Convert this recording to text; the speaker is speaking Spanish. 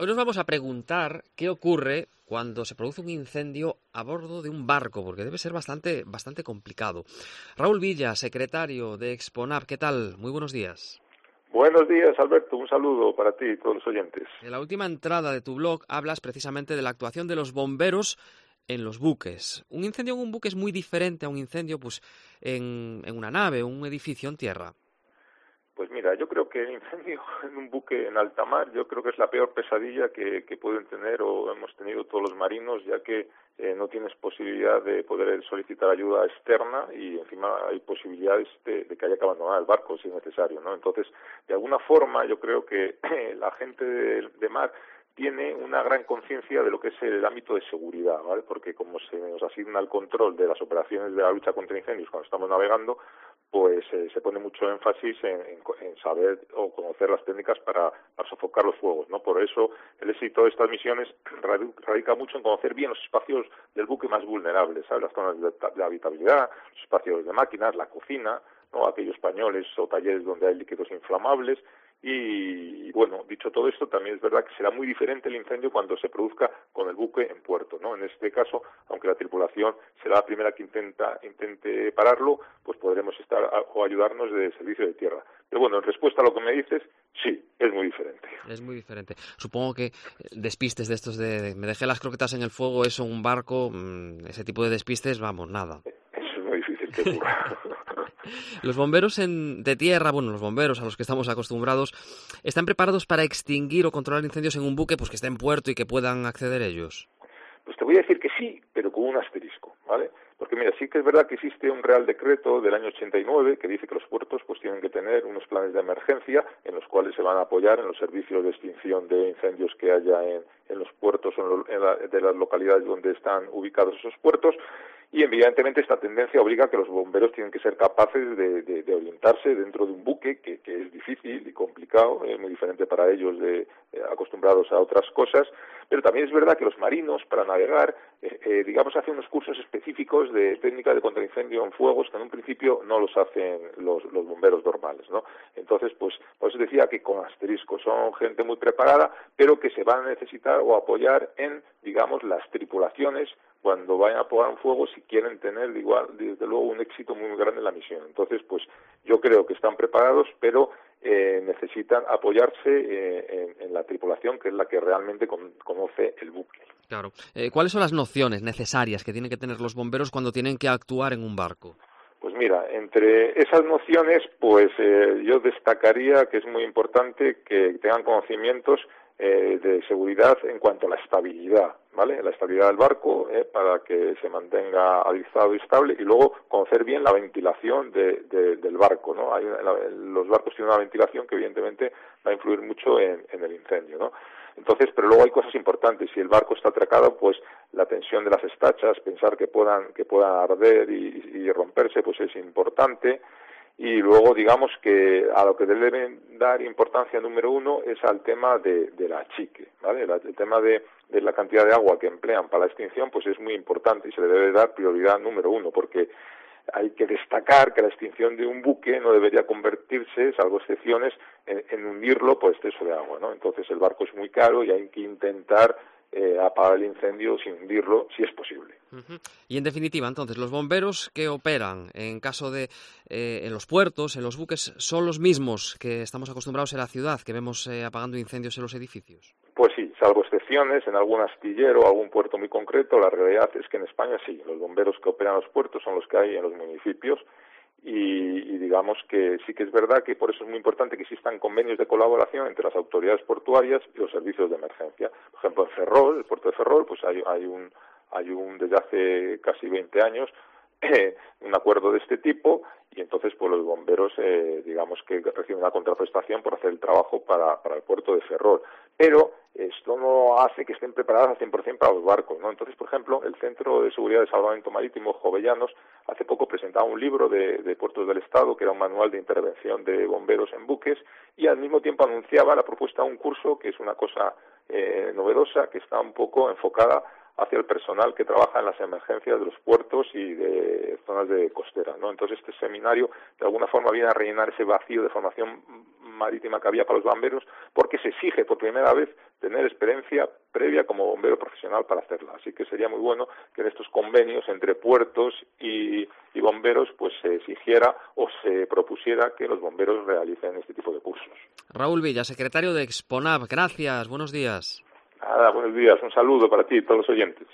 Hoy nos vamos a preguntar qué ocurre cuando se produce un incendio a bordo de un barco, porque debe ser bastante, bastante complicado. Raúl Villa, secretario de Exponab, ¿qué tal? Muy buenos días. Buenos días, Alberto. Un saludo para ti y todos los oyentes. En la última entrada de tu blog hablas precisamente de la actuación de los bomberos en los buques. Un incendio en un buque es muy diferente a un incendio pues, en, en una nave un edificio en tierra. Pues mira, yo creo que el incendio en un buque en alta mar, yo creo que es la peor pesadilla que, pueden tener o hemos tenido todos los marinos, ya que eh, no tienes posibilidad de poder solicitar ayuda externa y encima hay posibilidades de, que haya que abandonar el barco si es necesario, ¿no? Entonces, de alguna forma, yo creo que la gente de mar tiene una gran conciencia de lo que es el ámbito de seguridad, ¿vale? Porque como se nos asigna el control de las operaciones de la lucha contra incendios cuando estamos navegando, pues eh, se pone mucho énfasis en, saber o conocer las técnicas para, sofocar los fuegos, ¿no? Por eso el éxito de estas misiones radica mucho en conocer bien los espacios del buque más vulnerables, ¿sabes? Las zonas de, habitabilidad, los espacios de máquinas, la cocina, ¿no? Aquellos pañoles o talleres donde hay líquidos inflamables y, bueno, dicho todo esto, también es verdad que será muy diferente el incendio cuando se produzca con el buque en puerto, ¿no? En este caso, aunque la tripulación será la primera que intenta intente pararlo, pues podremos estar o ayudarnos de servicio de tierra. Pero bueno, en respuesta a lo que me dices, sí, es muy diferente. Es muy diferente. Supongo que despistes de estos de, me dejé las croquetas en el fuego, eso, un barco, mm, ese tipo de despistes, vamos, nada. Eso es muy difícil que ocurra. Los bomberos de tierra, bueno, los bomberos a los que estamos acostumbrados, ¿están preparados para extinguir o controlar incendios en un buque pues que esté en puerto y que puedan acceder ellos? Pues te voy a decir que sí, pero con un asterisco, ¿vale? Porque mira, sí que es verdad que existe un Real Decreto del año 89 que dice que los puertos pues tienen que tener unos planes de emergencia en los cuales se van a apoyar en los servicios de extinción de incendios que haya en, los puertos o en, de las localidades donde están ubicados esos puertos y evidentemente esta tendencia obliga a que los bomberos tienen que ser capaces de, orientarse dentro de un buque que, es difícil y complicado, es muy diferente para ellos de eh, acostumbrados a otras cosas, pero también es verdad que los marinos para navegar, eh, eh, digamos, hacen unos cursos específicos de técnica de contraincendio en fuegos que en un principio no los hacen los, los bomberos normales, ¿no? Entonces, pues, por eso decía que con asterisco son gente muy preparada, pero que se van a necesitar o apoyar en, digamos, las tripulaciones cuando vayan a apagar un fuego si quieren tener igual desde luego un éxito muy grande en la misión. Entonces pues yo creo que están preparados pero eh, necesitan apoyarse eh, en, la tripulación que es la que realmente conoce el buque. Claro. Eh, cuáles son las nociones necesarias que tienen que tener los bomberos cuando tienen que actuar en un barco pues mira, entre esas nociones, pues yo destacaría que es muy importante que tengan conocimientos eh, de seguridad en cuanto a la estabilidad, ¿vale? La estabilidad del barco eh, para que se mantenga alisado y estable y luego conocer bien la ventilación del barco, ¿no? Hay, los barcos tienen una ventilación que evidentemente va a influir mucho en, el incendio, ¿no? Entonces, pero luego hay cosas importantes. Si el barco está atracado, pues la tensión de las estachas, pensar que puedan que puedan arder y romperse, pues es importante y luego digamos que a lo que deben dar importancia número uno es al tema de, la chique, ¿vale? el tema de, de, la cantidad de agua que emplean para la extinción pues es muy importante y se le debe dar prioridad número uno porque hay que destacar que la extinción de un buque no debería convertirse, salvo excepciones, en, en hundirlo por exceso de agua, ¿no? Entonces el barco es muy caro y hay que intentar eh, apagar el incendio sin hundirlo, si es posible. Y en definitiva, entonces, los bomberos que operan en caso de eh, en los puertos, en los buques, son los mismos que estamos acostumbrados en la ciudad, que vemos eh, apagando incendios en los edificios. Pues sí, salvo excepciones, en algún astillero o algún puerto muy concreto, la realidad es que en España sí, los bomberos que operan los puertos son los que hay en los municipios y, digamos que sí que es verdad que por eso es muy importante que existan convenios de colaboración entre las autoridades portuarias y los servicios de emergencia. Por ejemplo, en Ferrol, el puerto de Ferrol, pues hay, hay un hay un desde hace casi 20 años un acuerdo de este tipo y entonces pues los bomberos eh, digamos que reciben una contraprestación por hacer el trabajo para, para el puerto de Ferrol pero esto no hace que estén preparados al 100% para los barcos ¿no? entonces por ejemplo el Centro de Seguridad de Salvamento Marítimo Jovellanos hace poco presentaba un libro de, de puertos del Estado que era un manual de intervención de bomberos en buques y al mismo tiempo anunciaba la propuesta de un curso que es una cosa eh, novedosa que está un poco enfocada hacia el personal que trabaja en las emergencias de los puertos y de zonas de costera, ¿no? Entonces este seminario de alguna forma viene a rellenar ese vacío de formación marítima que había para los bomberos porque se exige por primera vez tener experiencia previa como bombero profesional para hacerla. Así que sería muy bueno que en estos convenios entre puertos y, y bomberos pues se exigiera o se propusiera que los bomberos realicen este tipo de cursos. Raúl Villa, secretario de Exponab, gracias, buenos días. Nada, buenos días, un saludo para ti y todos los oyentes.